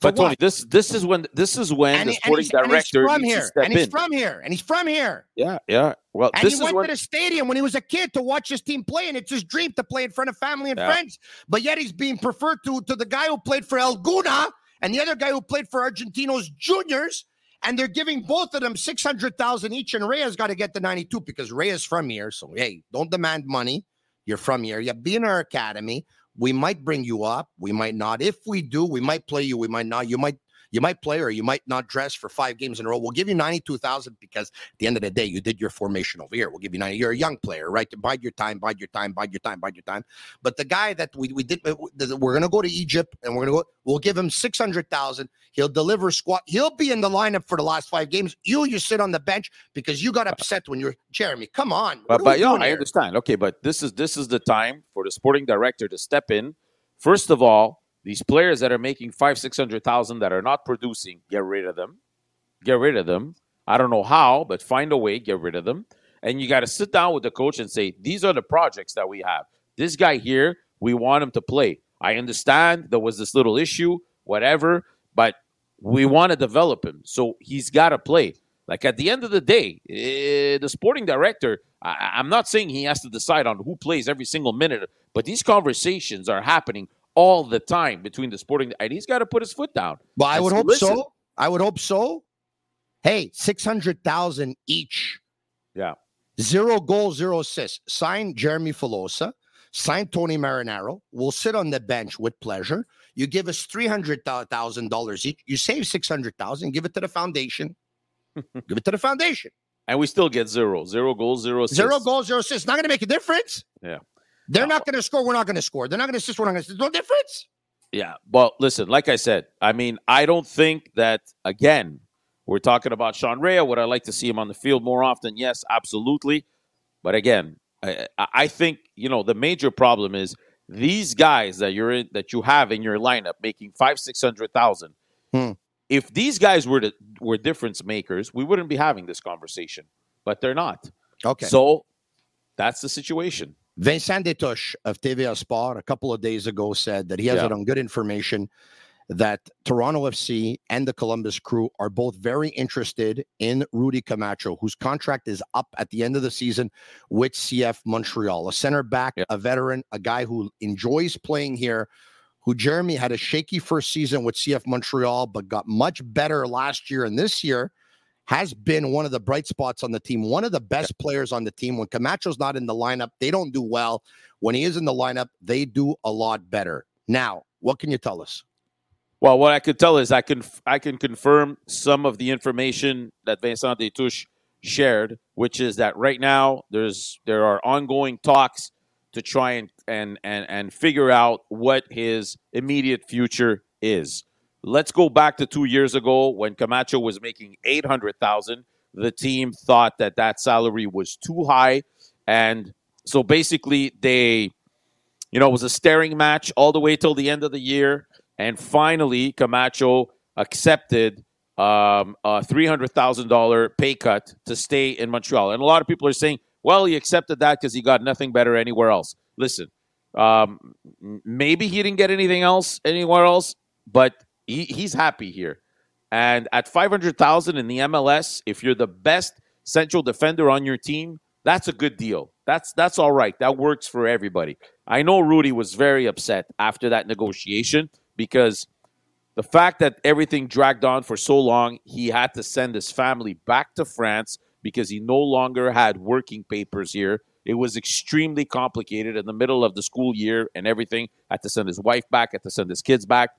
but Tony, this this is when this is when
and
the sporting
and
director
from here, and he's
in.
from here, and he's from here.
yeah, yeah. Well,
And he went
when
to the stadium when he was a kid to watch his team play, and it's his dream to play in front of family and
Yeah.
friends. But yet he's being preferred to to the guy who played for El Gouna and the other guy who played for Argentinos Juniors, and they're giving both of them six hundred thousand each. And Rea's got to get the ninety two because Rea's from here. So hey, don't demand money. You're from here. You be in our academy. We might bring you up. We might not. If we do, we might play you. We might not. You might. You might play or you might not dress for five games in a row. We'll give you 92,000 because at the end of the day, you did your formation over here. We'll give you 90. You're a young player, right? To bide your time, bide your time, bide your time, bide your time. But the guy that we, we did, uh, we're going to go to Egypt and we're going to go, we'll give him 600,000. He'll deliver squat. He'll be in the lineup for the last five games. You, you sit on the bench because you got upset when you're Jeremy. Come on.
But, but yeah, I understand. Okay, but this is this is the time for the sporting director to step in. First of all, these players that are making five, six hundred thousand that are not producing, get rid of them. Get rid of them. I don't know how, but find a way, get rid of them. And you got to sit down with the coach and say, these are the projects that we have. This guy here, we want him to play. I understand there was this little issue, whatever, but we want to develop him. So he's got to play. Like at the end of the day, eh, the sporting director, I, I'm not saying he has to decide on who plays every single minute, but these conversations are happening all the time between the sporting, and he's got to put his foot down.
Well, I would hope
"Listen."
so. I would hope so. Hey, 600,000 each.
Yeah.
Zero goals, zero assists. Sign Jeremy Filosa. Sign Tony Marinaro. We'll sit on the bench with pleasure. You give us $300,000 each. You save 600,000, give it to the foundation. give it to the foundation.
And we still get zero, zero goals, zero assists.
Zero goals, zero assists. Not going to make a difference.
Yeah.
They're
No.
not going to score. We're not going to score. They're not going to assist. We're not going to assist. No difference.
Yeah. Well, listen, like I said, I mean, I don't think that, again, we're talking about Sean Rea. Would I like to see him on the field more often? Yes, absolutely. But again, I, I think, you know, the major problem is these guys that you're in, that you have in your lineup making five, 600,000.
Hmm.
If these guys were to, were difference makers, we wouldn't be having this conversation, but they're not.
Okay.
So that's the situation.
Vincent Destouches of TVA Sport a couple of days ago said that he has
Yeah.
it on good information that Toronto FC and the Columbus Crew are both very interested in Rudy Camacho, whose contract is up at the end of the season with CF Montreal, a center back,
Yeah.
a veteran, a guy who enjoys playing here. Who Jeremy had a shaky first season with CF Montreal, but got much better last year and this year has been one of the bright spots on the team, one of the best players on the team. When Camacho's not in the lineup, they don't do well. When he is in the lineup, they do a lot better. Now, what can you tell us?
Well, what I could tell is I can I can confirm some of the information that Vincent Destouches shared, which is that right now there's there are ongoing talks to try and and and and figure out what his immediate future is. Let's go back to two years ago when Camacho was making eight hundred thousand. The team thought that that salary was too high, and so basically they, you know, it was a staring match all the way till the end of the year. And finally, Camacho accepted um, a $300,000 pay cut to stay in Montreal. And a lot of people are saying, well, he accepted that because he got nothing better anywhere else. Listen, um, maybe he didn't get anything else anywhere else, but he, he's happy here. And at 500,000 in the MLS, if you're the best central defender on your team, that's a good deal. That's that's all right. That works for everybody. I know Rudy was very upset after that negotiation because the fact that everything dragged on for so long, he had to send his family back to France because he no longer had working papers here. It was extremely complicated in the middle of the school year and everything. Had to send his wife back, had to send his kids back.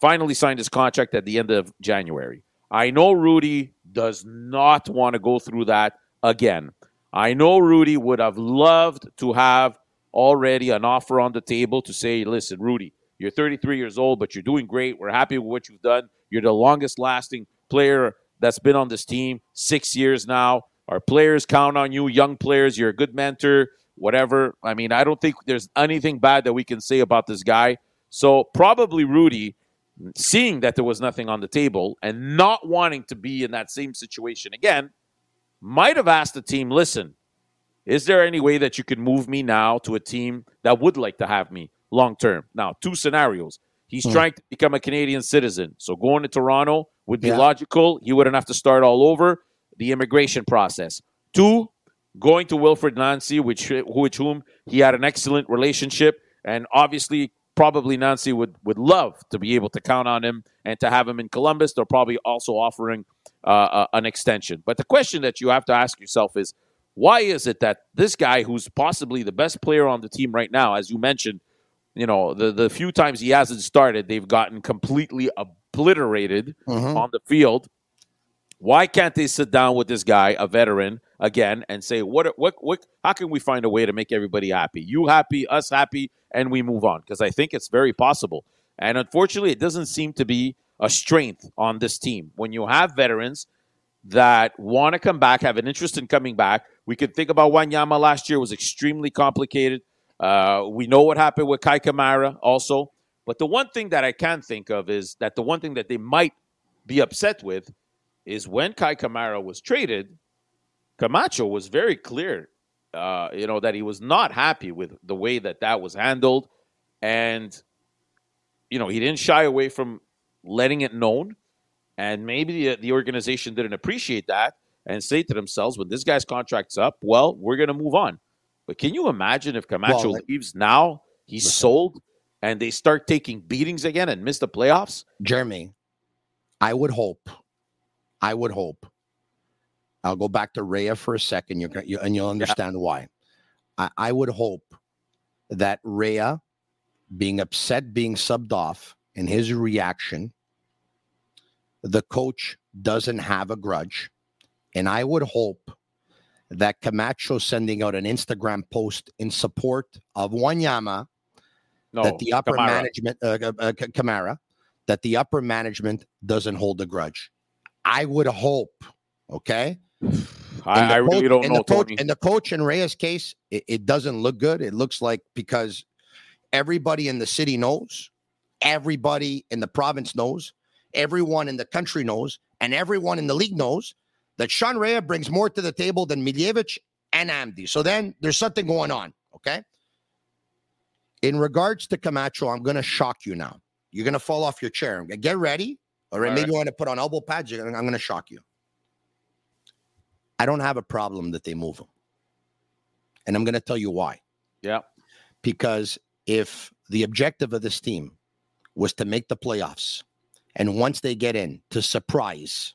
Finally signed his contract at the end of January. I know Rudy does not want to go through that again. I know Rudy would have loved to have already an offer on the table to say, listen, Rudy, you're 33 years old, but you're doing great. We're happy with what you've done. You're the longest lasting player that's been on this team, six years now. Our players count on you, young players. You're a good mentor, whatever. I mean, I don't think there's anything bad that we can say about this guy. So, probably Rudy, seeing that there was nothing on the table and not wanting to be in that same situation again, might have asked the team, listen, is there any way that you could move me now to a team that would like to have me long term? Now, two scenarios. He's hmm. trying to become a Canadian citizen. So going to Toronto would be yeah. logical. He wouldn't have to start all over the immigration process. Two, going to Wilfried Nancy, which which whom he had an excellent relationship, and obviously probably Nancy would would love to be able to count on him and to have him in Columbus. They're probably also offering uh, uh, an extension. But the question that you have to ask yourself is why is it that this guy, who's possibly the best player on the team right now, as you mentioned, you know, the, the few times he hasn't started, they've gotten completely obliterated mm-hmm. on the field. Why can't they sit down with this guy, a veteran, again, and say, what, what, what, how can we find a way to make everybody happy? You happy, us happy, and we move on? Because I think it's very possible. And unfortunately, it doesn't seem to be a strength on this team. When you have veterans that want to come back, have an interest in coming back, we could think about Wanyama last year was extremely complicated. Uh, we know what happened with Kei Kamara also. But the one thing that I can think of is that the one thing that they might be upset with is when Kei Kamara was traded, Camacho was very clear, uh, you know, that he was not happy with the way that that was handled. And, you know, he didn't shy away from letting it known. And maybe the, the organization didn't appreciate that and say to themselves, when this guy's contract's up, well, we're going to move on. But can you imagine if Camacho well, leaves now, he's listen. sold, and they start taking beatings again and miss the playoffs?
Jeremy, I would hope, I would hope. I'll go back to Rea for a second, you're, you, and you'll understand yeah. why. I, I would hope that Rea, being upset, being subbed off, and his reaction, the coach doesn't have a grudge. And I would hope that Camacho sending out an Instagram post in support of Wanyama, no, that the upper Kamara. management, uh, uh, uh Kamara, that the upper management doesn't hold a grudge. I would hope, okay?
I, I really don't know.
The coach, in the coach in Rea's case, it, it doesn't look good. It looks like because everybody in the city knows everybody in the province knows, everyone in the country knows, and everyone in the league knows that Sean Rea brings more to the table than Miljevic and Hamdi. So then there's something going on. Okay. In regards to Camacho, I'm going to shock you now. You're going to fall off your chair. Get ready. All right. All maybe right. you want to put on elbow pads. I'm going to shock you. I don't have a problem that they move him. And I'm going to tell you why.
Yeah.
Because if the objective of this team was to make the playoffs. And once they get in, to surprise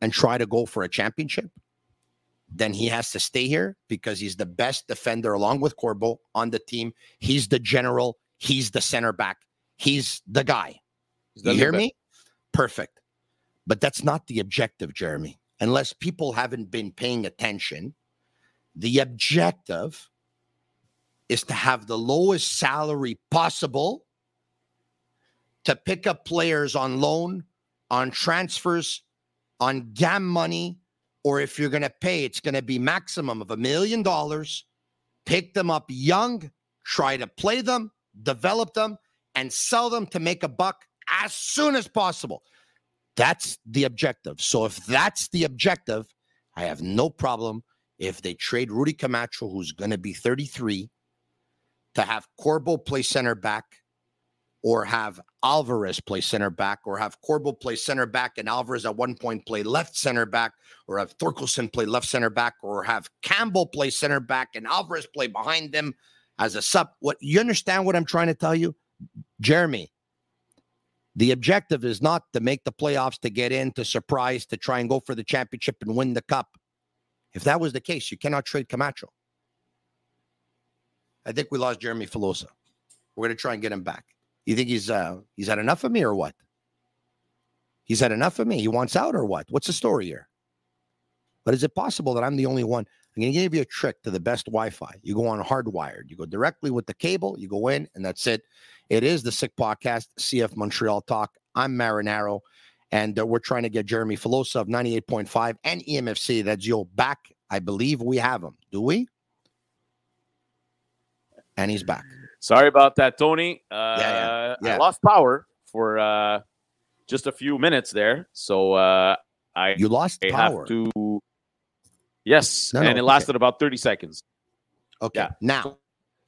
and try to go for a championship, then he has to stay here because he's the best defender along with Corbo on the team. He's the general, he's the center back, he's the guy. You hear me? Perfect. But that's not the objective, Jeremy. Unless people haven't been paying attention, the objective is to have the lowest salary possible to pick up players on loan, on transfers, on GAM money, or if you're going to pay, it's going to be maximum of a million dollars. Pick them up young, try to play them, develop them, and sell them to make a buck as soon as possible. That's the objective. So if that's the objective, I have no problem if they trade Rudy Camacho, who's going to be 33, to have Corbo play center back or have Alvarez play center back, or have Corbo play center back and Alvarez at one point play left center back, or have Thorkelsson play left center back, or have Campbell play center back and Alvarez play behind them as a sub. What you understand what I'm trying to tell you? Jeremy, the objective is not to make the playoffs, to get in, to surprise, to try and go for the championship and win the cup. If that was the case, you cannot trade Camacho. I think we lost Jeremy Filosa. We're going to try and get him back. You think he's uh he's had enough of me or what? He's had enough of me. He wants out or what? What's the story here? But is it possible that I'm the only one? I'm going to give you a trick to the best Wi-Fi. You go on hardwired. You go directly with the cable. You go in, and that's it. It is the Sick Podcast, CF Montreal Talk. I'm Marinaro, and uh, we're trying to get Jeremy Filosa of 98.5 and EMFC. That's Joe back. I believe we have him. Do we? And he's back.
Sorry about that, Tony. Uh,
yeah, yeah.
I lost power for uh, just a few minutes there, so uh, I
You lost
I
power.
have to. Yes,
No, no,
and it
okay.
lasted about thirty seconds.
Okay.
Yeah.
Now,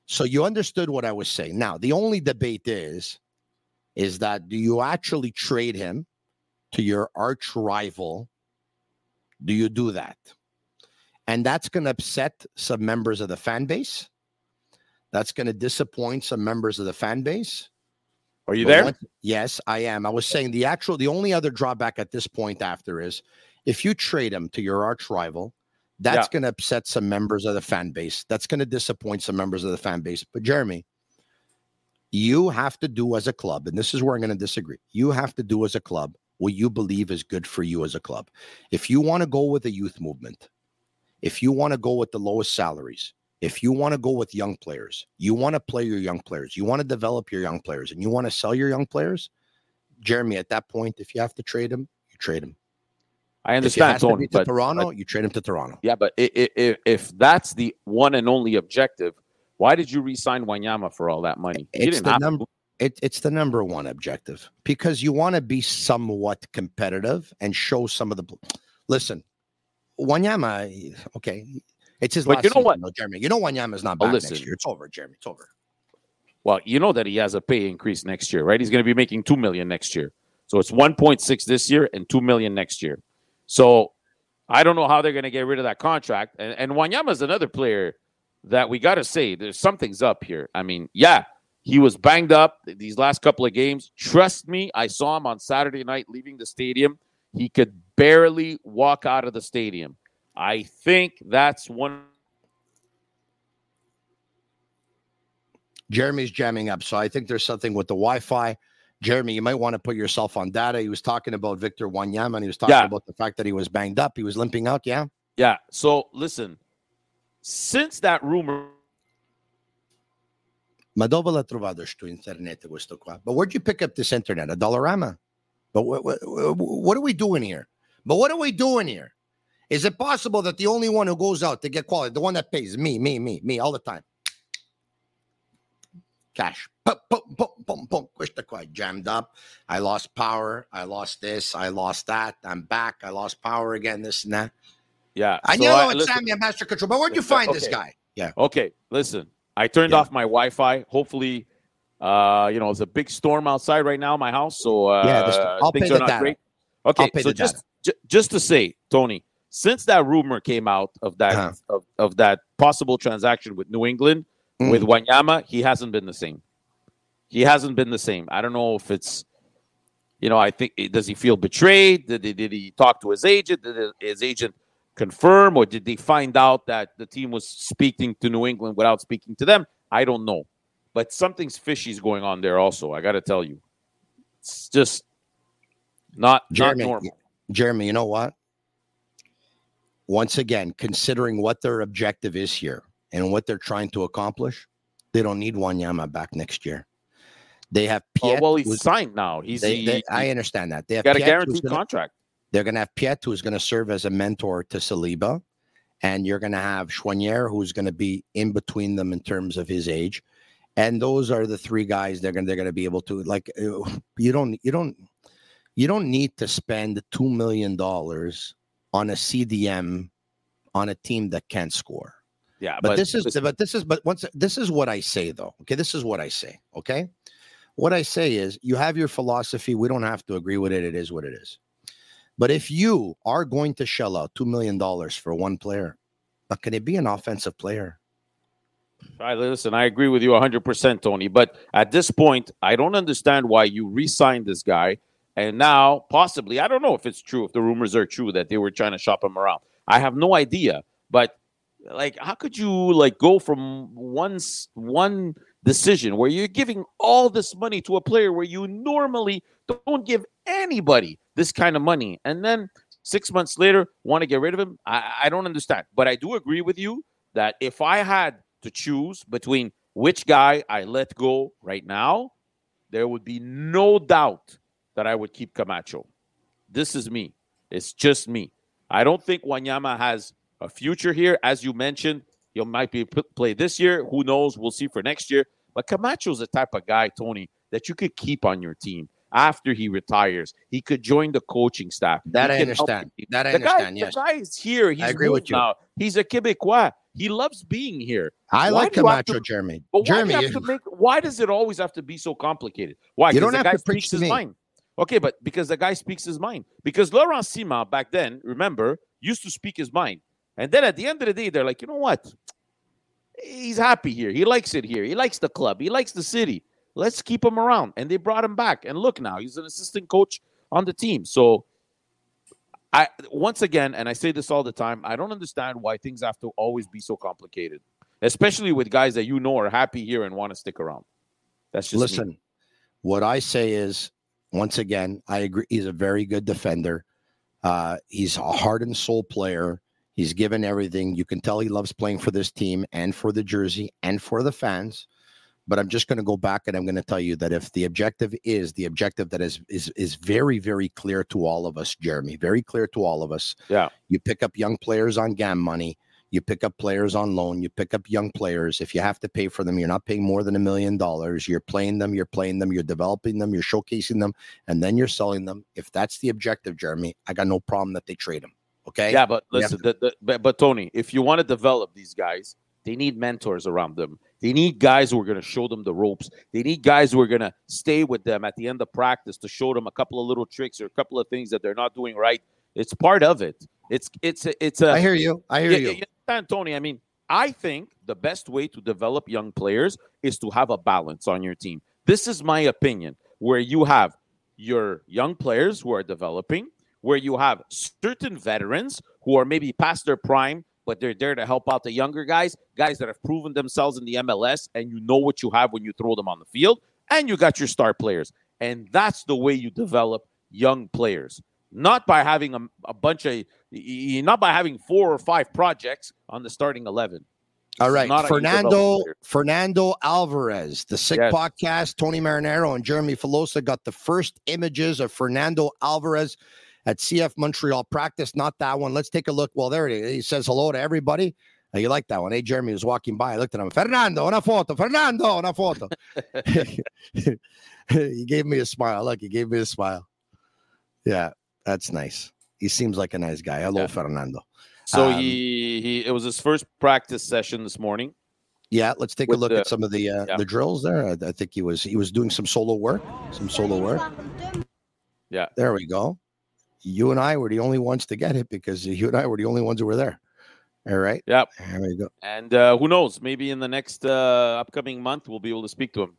so you understood what I was saying. Now, the only debate is, is that do you actually trade him to your arch rival? Do you do that? And that's going to upset some members of the fan base. That's going to disappoint some members of the fan base.
Are you
But
there?
yes, I am. I was saying the actual, the only other drawback at this point after is if you trade him to your arch rival, that's going to upset some members of the fan base. That's going to disappoint some members of the fan base. But Jeremy, you have to do as a club, and this is where I'm going to disagree. You have to do as a club what you believe is good for you as a club. If you want to go with a youth movement, if you want to go with the lowest salaries, if you want to go with young players, you want to play your young players, you want to develop your young players, and you want to sell your young players, Jeremy, at that point, if you have to trade them, you trade them.
I
If
understand, Tony,
to
but,
Toronto,
but-
you trade him to Toronto.
yeah, but i- i- i- if that's the one and only objective, why did you re-sign Wanyama for all that money?
It's the number. It, it's the number one objective because you want to be somewhat competitive and show some of the. Listen, Wanyama, okay, it's his
But
last
you know
season,
what?
though, Jeremy. You know Wanyama's not
Oh,
back next year. It's over, Jeremy. It's over.
Well, you know that he has a pay increase next year, right? He's going to be making two million next year. So it's one point six this year and two million next year. So I don't know how they're going to get rid of that contract. And, and Wanyama is another player that we got to say there's something's up here. I mean, yeah, he was banged up these last couple of games. Trust me, I saw him on Saturday night leaving the stadium. He could barely walk out of the stadium. I think that's one
Jeremy's jamming up, so I think there's something with the Wi-Fi. Jeremy, you might want to put yourself on data. He was talking about Victor Wanyama, and he was talking
Yeah.
about the fact that he was banged up. He was limping out. Yeah.
Yeah. So listen, since that rumor
Ma dove l'ha trovato sto internet questo qua? But where'd you pick up this internet? A Dollarama? But what, what, what are we doing here? But what are we doing here? Is it possible that the only one who goes out to get quality, the one that pays, me, me, me, me, all the time? Cash. Pum, pum, pum, pum, pum. Questa qua jammed up. I lost power. I lost this. I lost that. I'm back. I lost power again. This and that.
Yeah.
I
so
know
I-
it's
listen-
Sammy at Master Control, but where'd you
Listen,
find this guy? Yeah.
Okay, listen. I turned
Yeah.
off my Wi-Fi. Hopefully, uh, you know, it's a big storm outside right now in my house, so uh,
Yeah, the st- I'll
things
pay
are
the
not
data.
great. Okay,
I'll pay
so
the
just ju- just to say, Tony, since that rumor came out of that
Uh-huh.
of, of that possible transaction with New England
Mm.
with Wanyama, he hasn't been the same. He hasn't been the same. I don't know if it's, you know, I think does he feel betrayed? Did he, did he talk to his agent? Did his agent confirm, or did they find out that the team was speaking to New England without speaking to them? I don't know, but something's fishy is going on there. Also, I got to tell you, it's just not not normal.
Jeremy, you know what? Once again, considering what their objective is here and what they're trying to accomplish, they don't need Wanyama back next year. They have
Oh,
Piette.
well, he's signed now. He's
they, they-
he
I understand that. They have
got a
Piette, who's
guaranteed
gonna-
contract.
They're going to have Piette, who's going to serve as a mentor to Saliba, and you're going to have Choinière, who's going to be in between them in terms of his age. And those are the three guys they're going they're going to be able to like. uh, You don't you don't You don't need to spend two million dollars on a CDM on a team that can't score.
Yeah,
But, this is but this is but once this is what I say though. Okay, this is what I say. Okay, what I say is you have your philosophy. We don't have to agree with it. It is what it is. But if you are going to shell out two million dollars for one player, but can it be an offensive player?
All right, listen, I agree with you 100%, Tony. But at this point, I don't understand why you re signed this guy. And now, possibly, I don't know if it's true, if the rumors are true that they were trying to shop him around. I have no idea. But, like, how could you, like, go from one, one decision where you're giving all this money to a player where you normally don't give anybody this kind of money and then six months later want to get rid of him? I, I don't understand. But I do agree with you that if I had to choose between which guy I let go right now, there would be no doubt that I would keep Camacho. This is me. It's just me. I don't think Wanyama has a future here. As you mentioned, he might be play this year. Who knows? We'll see for next year. But Camacho's the type of guy, Tony, that you could keep on your team after he retires. He could join the coaching staff.
That
He
I understand. That I
The guy,
understand. Yes,
the guy is here. He's
agree with you.
Now. He's a Quebecois. He loves being here.
I
Why
like
do
Camacho,
to-
Jeremy.
But why do
Jeremy,
you have to make? Why does it always have to be so complicated? Why?
You don't
the
have
guy
to preach to
his
me.
mind. Okay, but because the guy speaks his mind. Because Laurent Ciman back then, remember, used to speak his mind, and then at the end of the day, they're like, you know what? He's happy here. He likes it here. He likes the club. He likes the city. Let's keep him around. And they brought him back. And look now, he's an assistant coach on the team. So I once again, and I say this all the time, I don't understand why things have to always be so complicated, especially with guys that you know are happy here and want to stick around. That's just me.
Listen, what I say is, once again, I agree. He's a very good defender. Uh, he's a heart and soul player. He's given everything. You can tell he loves playing for this team and for the jersey and for the fans. But I'm just going to go back and I'm going to tell you that if the objective is the objective that is is is very very clear to all of us, Jeremy, very clear to all of us.
Yeah.
You pick up young players on GAM money. You pick up players on loan. You pick up young players. If you have to pay for them, you're not paying more than a million dollars. You're playing them, you're playing them, you're developing them, you're showcasing them, and then you're selling them. If that's the objective, Jeremy, I got no problem that they trade them. Okay.
Yeah, but listen, the, the, but, but Tony, if you want to develop these guys, they need mentors around them. They need guys who are going to show them the ropes. They need guys who are going to stay with them at the end of practice to show them a couple of little tricks or a couple of things that they're not doing right. It's part of it. It's it's it's a
I hear you. I hear you.
yeah, you understand, Tony. I mean, I think the best way to develop young players is to have a balance on your team. This is my opinion, where you have your young players who are developing, where you have certain veterans who are maybe past their prime, but they're there to help out the younger guys, guys that have proven themselves in the MLS, and you know what you have when you throw them on the field, and you got your star players. And that's the way you develop young players, not by having a, a bunch of, not by having four or five projects on the starting 11.
All right,
not how you develop
Fernando. Fernando Alvarez, the Sick
Yes.
Podcast. Tony Marinaro and Jeremy Filosa got the first images of Fernando Alvarez at CF Montreal practice. Not that one. Let's take a look. Well, there it is. He says hello to everybody. Uh, You like that one? Hey, Jeremy was walking by. I looked at him. Fernando, una foto. Fernando, una foto. he gave me a smile. Look, he gave me a smile. Yeah, that's nice. He seems like a nice guy. Hello,
Yeah.
Fernando.
So
Um,
he he it was his first practice session this morning.
Yeah, let's take a look
the-
at some of the uh,
yeah.
the drills there. I, I think he was he was doing some solo work, some solo work.
Yeah.
There we go. You and I were the only ones to get it because you and I were the only ones who were there. All right.
Yep.
There we go.
And uh, who knows? Maybe in the next uh, upcoming month we'll be able to speak to him.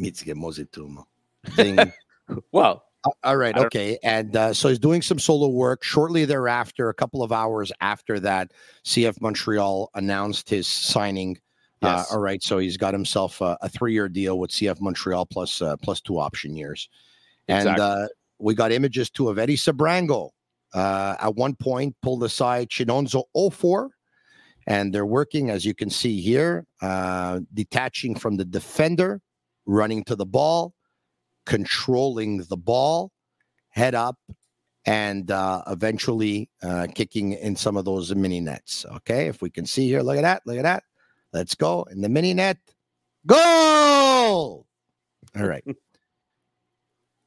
Mozitumo. Ding.
Well,
Uh, All right. Okay. And uh, so he's doing some solo work. Shortly thereafter, a couple of hours after that, CF Montreal announced his signing.
Yes.
Uh, all right. So he's got himself a, a three-year deal with CF Montreal plus uh, plus two option years. And
Exactly.
We got images too of Eddie Sebrango. Uh, at one point, pulled aside Chinonso Offor. And they're working, as you can see here, uh, detaching from the defender, running to the ball, controlling the ball, head up, and uh, eventually uh, kicking in some of those mini nets. Okay, if we can see here, look at that, look at that. Let's go in the mini net. Goal! All right.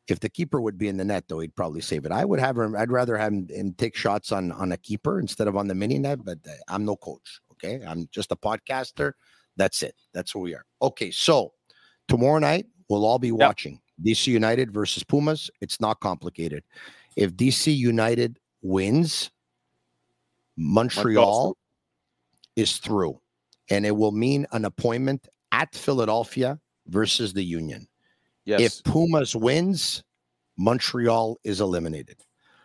If the keeper would be in the net, though, he'd probably save it. I would have him. I'd rather have him, him take shots on on a keeper instead of on the mini net. But uh, I'm no coach. Okay, I'm just a podcaster. That's it. That's who we are. Okay, so tomorrow night we'll all be
Yep.
watching DC United versus Pumas. It's not complicated. If DC United wins, Montreal is through, and it will mean an appointment at Philadelphia versus the Union.
Yes,
If Pumas wins, Montreal is eliminated.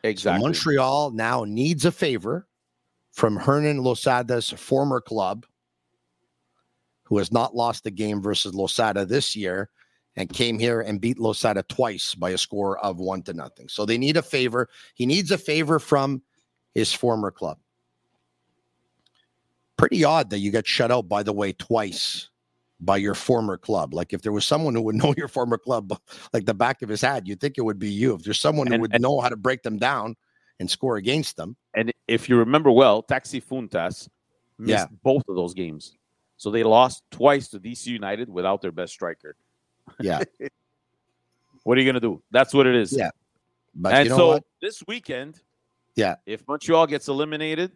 exactly.
So Montreal now needs a favor from Hernan Losada's former club, who has not lost the game versus Losada this year and came here and beat Losada twice by a score of one to nothing. So they need a favor. He needs a favor from his former club. Pretty odd that you get shut out, by the way, twice by your former club. Like if there was someone who would know your former club like the back of his hand, you'd think it would be you. If there's someone who
And-
would
and-
know how to break them down and score against them.
And if you remember well, Taxi Fountas missed
Yeah.
both of those games. So they lost twice to DC United without their best striker.
Yeah.
What are you going to do? That's what it is.
Yeah. But
and
you know
so
what?
this weekend,
Yeah.
if Montreal gets eliminated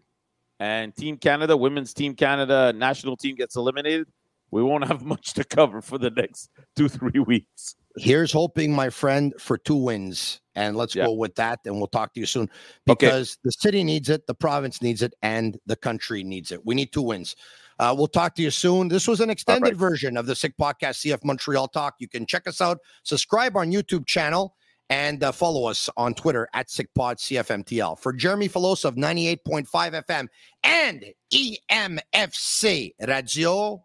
and Team Canada, women's Team Canada national team gets eliminated, we won't have much to cover for the next two, three weeks.
Here's hoping, my friend, for two wins. And let's
Yeah.
go with that. And we'll talk to you soon
Okay.
because the city needs it, the province needs it, and the country needs it. We need two wins. Uh, we'll talk to you soon. This was an extended
right.
version of the Sick Podcast CF Montreal Talk. You can check us out, subscribe on YouTube channel, and uh, follow us on Twitter at SickPod CFMTL. For Jeremy Filosa of 98.5 FM and EMFC Radio,